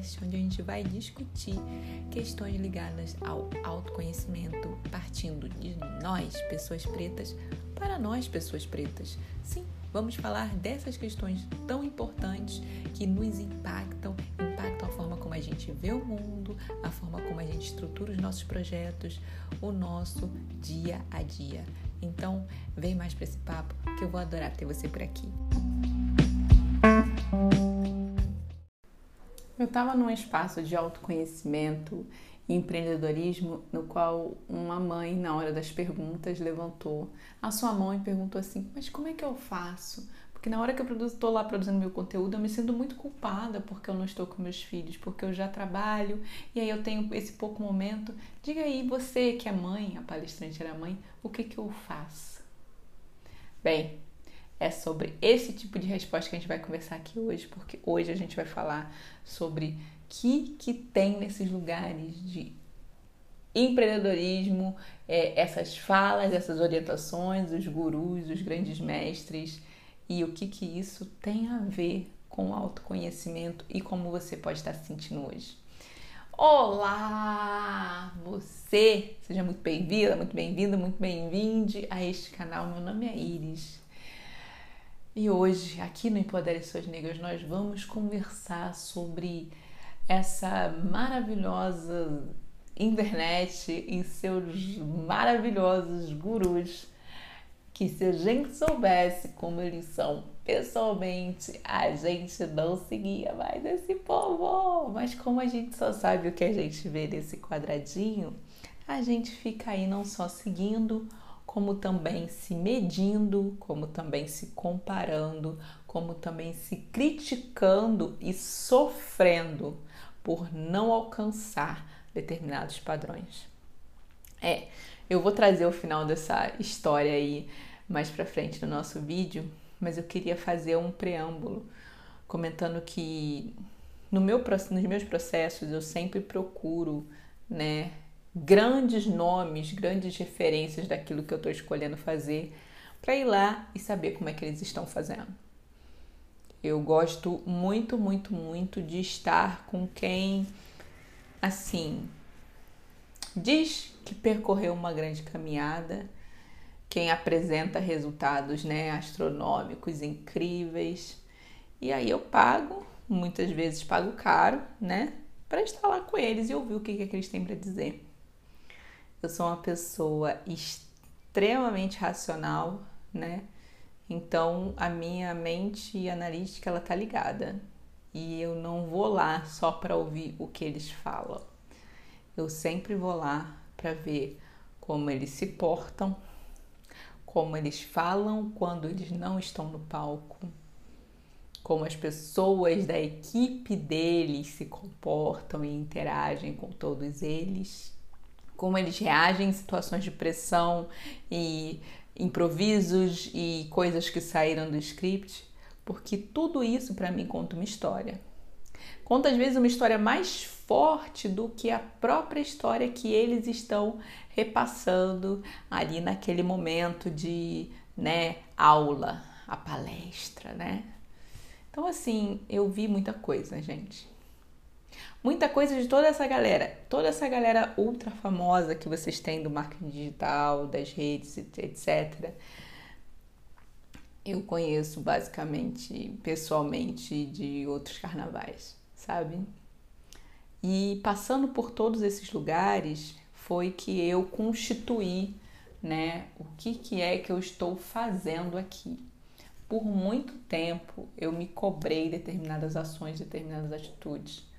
podcast onde a gente vai discutir questões ligadas ao autoconhecimento, partindo de nós, pessoas pretas, para nós, pessoas pretas. Sim, vamos falar dessas questões tão importantes que nos impactam, impactam a forma como a gente vê o mundo, a forma como a gente estrutura os nossos projetos, o nosso dia a dia. Então, vem mais para esse papo que eu vou adorar ter você por aqui. Eu estava num espaço de autoconhecimento e empreendedorismo no qual uma mãe, na hora das perguntas, levantou a sua mão e perguntou assim: Mas como é que eu faço? Porque na hora que eu estou lá produzindo meu conteúdo, eu me sinto muito culpada porque eu não estou com meus filhos, porque eu já trabalho e aí eu tenho esse pouco momento. Diga aí, você que é mãe, a palestrante era mãe, o que, que eu faço? Bem, é sobre esse tipo de resposta que a gente vai conversar aqui hoje, porque hoje a gente vai falar sobre o que, que tem nesses lugares de empreendedorismo, é, essas falas, essas orientações, os gurus, os grandes mestres e o que, que isso tem a ver com o autoconhecimento e como você pode estar se sentindo hoje. Olá, você! Seja muito bem-vinda, muito bem-vindo, muito bem-vinde a este canal. Meu nome é Iris e hoje, aqui no Empodere Suas Negras, nós vamos conversar sobre essa maravilhosa internet e seus maravilhosos gurus. Que se a gente soubesse como eles são pessoalmente, a gente não seguia mais esse povo. Mas como a gente só sabe o que a gente vê nesse quadradinho, a gente fica aí não só seguindo, como também se medindo, como também se comparando, como também se criticando e sofrendo por não alcançar determinados padrões. É, eu vou trazer o final dessa história aí mais para frente no nosso vídeo, mas eu queria fazer um preâmbulo comentando que no meu, nos meus processos eu sempre procuro, né, grandes nomes, grandes referências daquilo que eu estou escolhendo fazer, para ir lá e saber como é que eles estão fazendo. Eu gosto muito, muito, muito de estar com quem, assim, diz que percorreu uma grande caminhada, quem apresenta resultados né, astronômicos incríveis. E aí eu pago, muitas vezes pago caro, né, para estar lá com eles e ouvir o que, que eles têm para dizer. Eu sou uma pessoa extremamente racional, né? Então a minha mente analítica ela tá ligada e eu não vou lá só para ouvir o que eles falam. Eu sempre vou lá para ver como eles se portam, como eles falam quando eles não estão no palco, como as pessoas da equipe deles se comportam e interagem com todos eles como eles reagem em situações de pressão e improvisos e coisas que saíram do script, porque tudo isso para mim conta uma história. Conta às vezes uma história mais forte do que a própria história que eles estão repassando ali naquele momento de, né, aula, a palestra, né? Então assim, eu vi muita coisa, gente muita coisa de toda essa galera, toda essa galera ultra famosa que vocês têm do marketing digital, das redes, etc. Eu conheço basicamente pessoalmente de outros carnavais, sabe? E passando por todos esses lugares foi que eu constituí, né, o que que é que eu estou fazendo aqui. Por muito tempo eu me cobrei determinadas ações, determinadas atitudes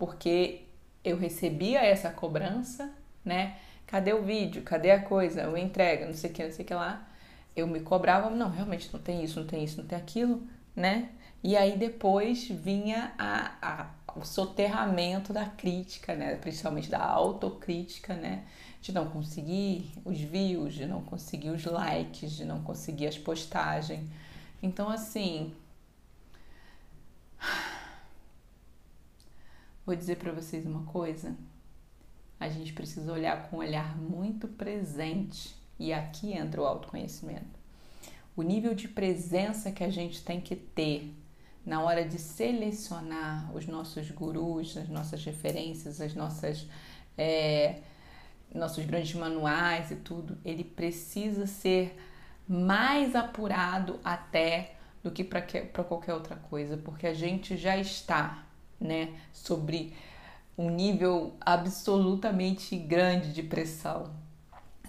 porque eu recebia essa cobrança, né? Cadê o vídeo? Cadê a coisa? Eu entrega, não sei o que, não sei o que lá. Eu me cobrava, não, realmente não tem isso, não tem isso, não tem aquilo, né? E aí depois vinha a, a, o soterramento da crítica, né? Principalmente da autocrítica, né? De não conseguir os views, de não conseguir os likes, de não conseguir as postagens. Então, assim, Vou dizer para vocês uma coisa. A gente precisa olhar com um olhar muito presente e aqui entra o autoconhecimento. O nível de presença que a gente tem que ter na hora de selecionar os nossos gurus, as nossas referências, as nossas é, nossos grandes manuais e tudo, ele precisa ser mais apurado até do que para qualquer outra coisa, porque a gente já está, né, sobre um nível absolutamente grande de pressão.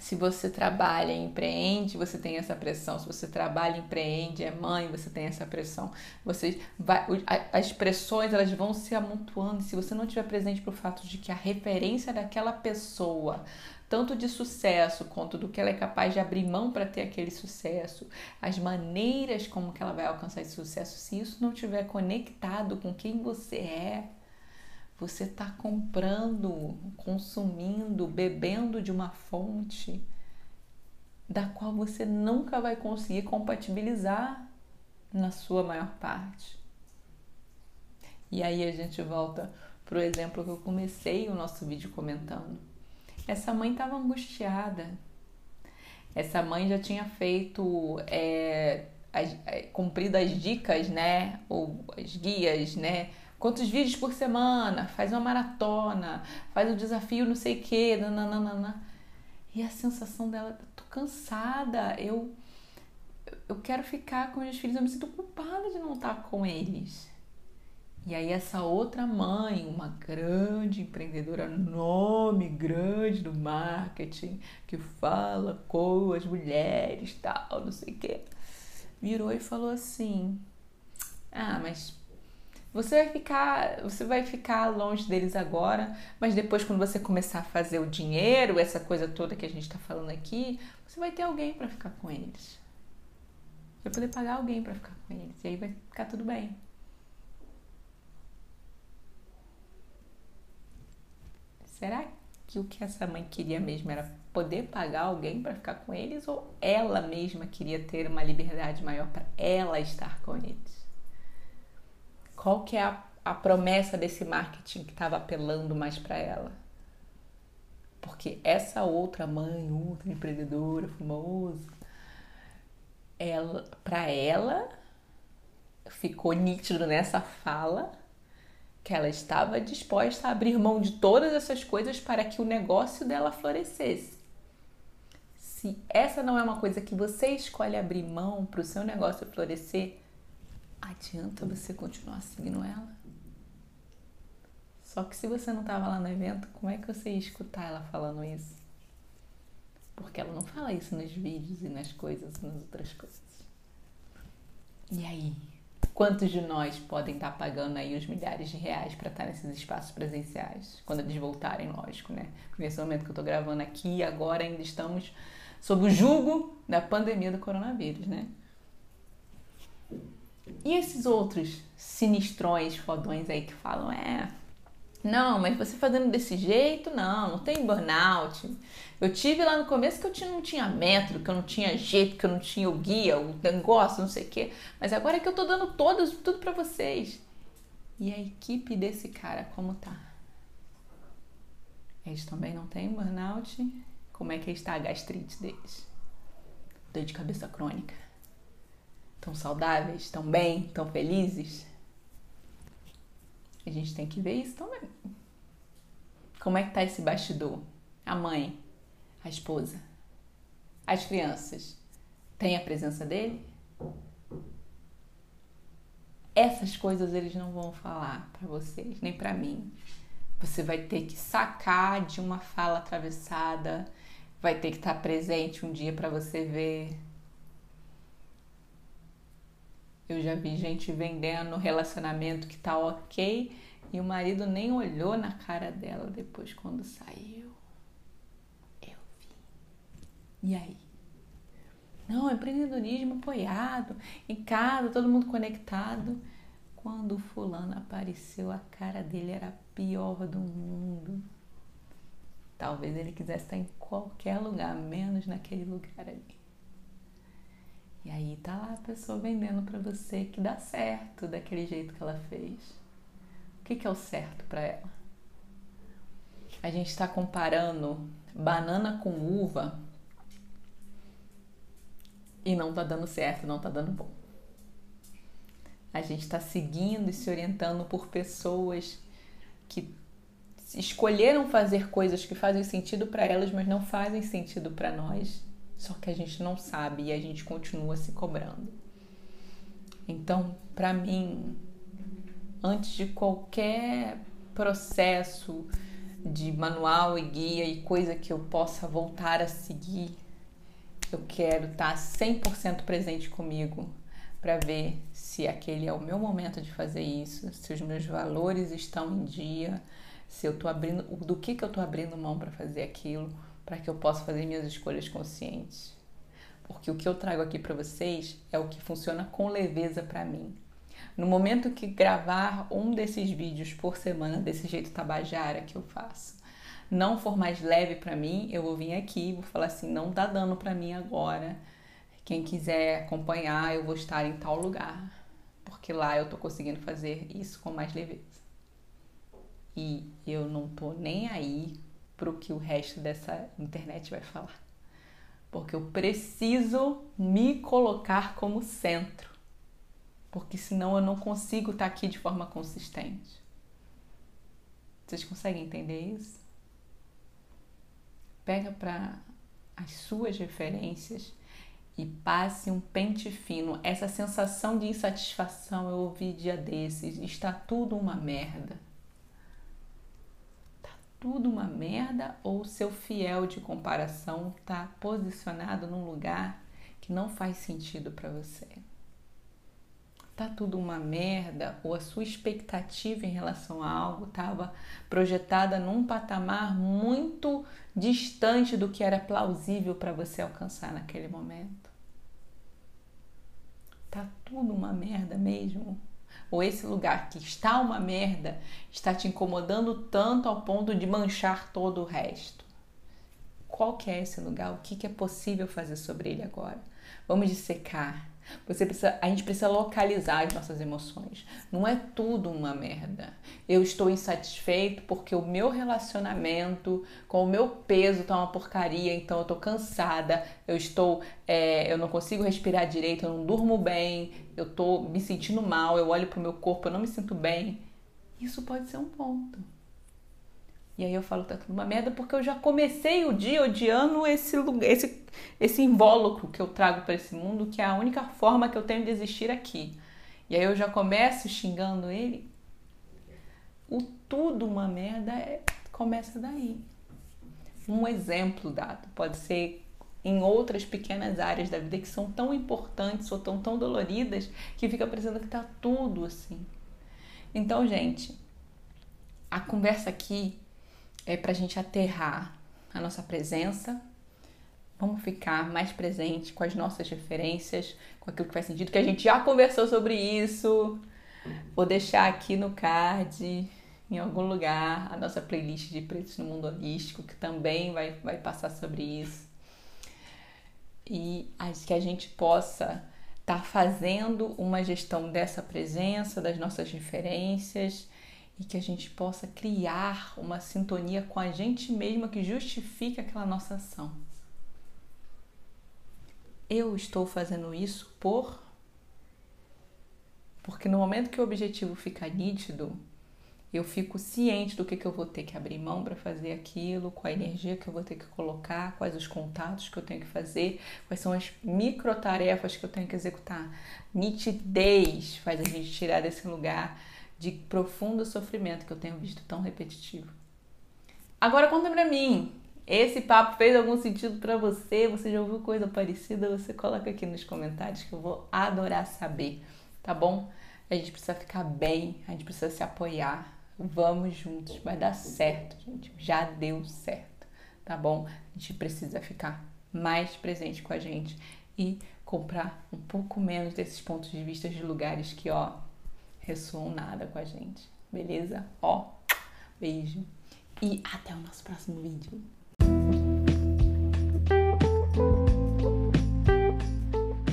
Se você trabalha e empreende, você tem essa pressão. Se você trabalha e empreende, é mãe, você tem essa pressão. Você vai, as pressões elas vão se amontoando. Se você não estiver presente para o fato de que a referência daquela pessoa, tanto de sucesso quanto do que ela é capaz de abrir mão para ter aquele sucesso, as maneiras como que ela vai alcançar esse sucesso, se isso não estiver conectado com quem você é, você está comprando, consumindo, bebendo de uma fonte da qual você nunca vai conseguir compatibilizar na sua maior parte. E aí a gente volta para o exemplo que eu comecei o nosso vídeo comentando. Essa mãe estava angustiada. Essa mãe já tinha feito, é, as, é, cumprido as dicas, né? Ou as guias, né? quantos vídeos por semana, faz uma maratona, faz o desafio não sei o que, nananana. E a sensação dela, tô cansada, eu eu quero ficar com meus filhos, eu me sinto culpada de não estar com eles. E aí essa outra mãe, uma grande empreendedora, nome grande do marketing, que fala com as mulheres, tal, não sei o quê, virou e falou assim: "Ah, mas você vai ficar, você vai ficar longe deles agora, mas depois quando você começar a fazer o dinheiro, essa coisa toda que a gente está falando aqui, você vai ter alguém para ficar com eles. Você vai poder pagar alguém para ficar com eles e aí vai ficar tudo bem. Será que o que essa mãe queria mesmo era poder pagar alguém para ficar com eles ou ela mesma queria ter uma liberdade maior para ela estar com eles? Qual que é a, a promessa desse marketing que estava apelando mais para ela? Porque essa outra mãe, outra empreendedora famosa, ela, para ela ficou nítido nessa fala que ela estava disposta a abrir mão de todas essas coisas para que o negócio dela florescesse. Se essa não é uma coisa que você escolhe abrir mão para o seu negócio florescer, adianta você continuar seguindo ela? Só que se você não estava lá no evento, como é que você ia escutar ela falando isso? Porque ela não fala isso nos vídeos e nas coisas, nas outras coisas. E aí? Quantos de nós podem estar pagando aí os milhares de reais para estar nesses espaços presenciais? Quando eles voltarem, lógico, né? Porque nesse momento que eu estou gravando aqui, agora ainda estamos sob o jugo da pandemia do coronavírus, né? E esses outros sinistrões, fodões aí que falam, é, não, mas você fazendo desse jeito, não, não tem burnout. Eu tive lá no começo que eu tinha, não tinha método, que eu não tinha jeito, que eu não tinha o guia, o negócio, não sei o quê. Mas agora é que eu tô dando todos, tudo para vocês. E a equipe desse cara, como tá? Eles também não têm burnout? Como é que está a gastrite deles? Dor de cabeça crônica? Tão saudáveis, tão bem, tão felizes? A gente tem que ver isso também. Como é que tá esse bastidor? A mãe, a esposa, as crianças, tem a presença dele? Essas coisas eles não vão falar para vocês, nem para mim. Você vai ter que sacar de uma fala atravessada, vai ter que estar presente um dia para você ver eu já vi gente vendendo relacionamento que tá ok e o marido nem olhou na cara dela depois quando saiu. Eu vi. E aí? Não, empreendedorismo apoiado, em casa, todo mundo conectado. Quando o fulano apareceu, a cara dele era a pior do mundo. Talvez ele quisesse estar em qualquer lugar, menos naquele lugar ali. E aí tá lá a pessoa vendendo para você que dá certo daquele jeito que ela fez. O que, que é o certo para ela? A gente está comparando banana com uva e não tá dando certo, não tá dando bom. A gente está seguindo e se orientando por pessoas que escolheram fazer coisas que fazem sentido para elas, mas não fazem sentido para nós. Só que a gente não sabe e a gente continua se cobrando. Então, para mim, antes de qualquer processo de manual e guia e coisa que eu possa voltar a seguir, eu quero estar 100% presente comigo para ver se aquele é o meu momento de fazer isso, se os meus valores estão em dia, se eu tô abrindo, do que que eu tô abrindo mão para fazer aquilo, para que eu possa fazer minhas escolhas conscientes. Porque o que eu trago aqui para vocês é o que funciona com leveza para mim. No momento que gravar um desses vídeos por semana desse jeito tabajara que eu faço, não for mais leve para mim, eu vou vir aqui, vou falar assim, não dá dano para mim agora. Quem quiser acompanhar, eu vou estar em tal lugar, porque lá eu tô conseguindo fazer isso com mais leveza. E eu não tô nem aí pro que o resto dessa internet vai falar. Porque eu preciso me colocar como centro. Porque senão eu não consigo estar aqui de forma consistente. Vocês conseguem entender isso? pega para as suas referências e passe um pente fino. Essa sensação de insatisfação eu ouvi dia desses, está tudo uma merda. Tudo uma merda ou seu fiel de comparação está posicionado num lugar que não faz sentido para você? tá tudo uma merda ou a sua expectativa em relação a algo estava projetada num patamar muito distante do que era plausível para você alcançar naquele momento. Tá tudo uma merda mesmo? Ou esse lugar que está uma merda está te incomodando tanto ao ponto de manchar todo o resto? Qual que é esse lugar? O que, que é possível fazer sobre ele agora? Vamos dissecar você precisa, a gente precisa localizar as nossas emoções. Não é tudo uma merda. Eu estou insatisfeito porque o meu relacionamento com o meu peso tá uma porcaria, então eu tô cansada, eu estou, é, eu não consigo respirar direito, eu não durmo bem, eu tô me sentindo mal, eu olho pro meu corpo, eu não me sinto bem. Isso pode ser um ponto. E aí eu falo, tá tudo uma merda, porque eu já comecei o dia odiando esse, esse, esse invólucro que eu trago para esse mundo, que é a única forma que eu tenho de existir aqui. E aí eu já começo xingando ele. O tudo uma merda é, começa daí. Um exemplo dado pode ser em outras pequenas áreas da vida que são tão importantes ou tão tão doloridas que fica parecendo que tá tudo assim. Então, gente, a conversa aqui é para a gente aterrar a nossa presença. Vamos ficar mais presente com as nossas referências, com aquilo que faz sentido, que a gente já conversou sobre isso. Vou deixar aqui no card, em algum lugar, a nossa playlist de Pretos no Mundo Holístico, que também vai, vai passar sobre isso. E que a gente possa estar tá fazendo uma gestão dessa presença, das nossas referências e que a gente possa criar uma sintonia com a gente mesma que justifique aquela nossa ação. Eu estou fazendo isso por. Porque no momento que o objetivo fica nítido, eu fico ciente do que, que eu vou ter que abrir mão para fazer aquilo, qual a energia que eu vou ter que colocar, quais os contatos que eu tenho que fazer, quais são as micro tarefas que eu tenho que executar. Nitidez faz a gente tirar desse lugar de profundo sofrimento que eu tenho visto tão repetitivo. Agora conta pra mim, esse papo fez algum sentido para você? Você já ouviu coisa parecida? Você coloca aqui nos comentários que eu vou adorar saber, tá bom? A gente precisa ficar bem, a gente precisa se apoiar. Vamos juntos, vai dar certo, gente. Já deu certo, tá bom? A gente precisa ficar mais presente com a gente e comprar um pouco menos desses pontos de vista de lugares que, ó, ressoam nada com a gente, beleza? Ó, beijo e até o nosso próximo vídeo.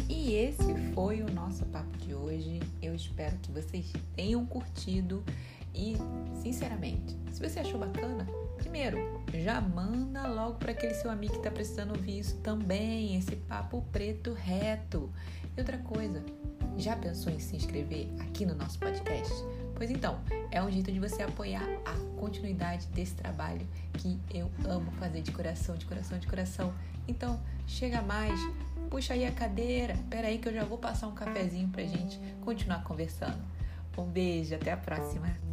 E esse foi o nosso papo de hoje. Eu espero que vocês tenham curtido e, sinceramente, se você achou bacana, primeiro, já manda logo para aquele seu amigo que está precisando ouvir isso também, esse papo preto reto. E outra coisa, Já pensou em se inscrever aqui no nosso podcast? Pois então, é um jeito de você apoiar a continuidade desse trabalho que eu amo fazer de coração, de coração, de coração. Então, chega mais, puxa aí a cadeira, pera aí que eu já vou passar um cafezinho pra gente continuar conversando. Um beijo, até a próxima!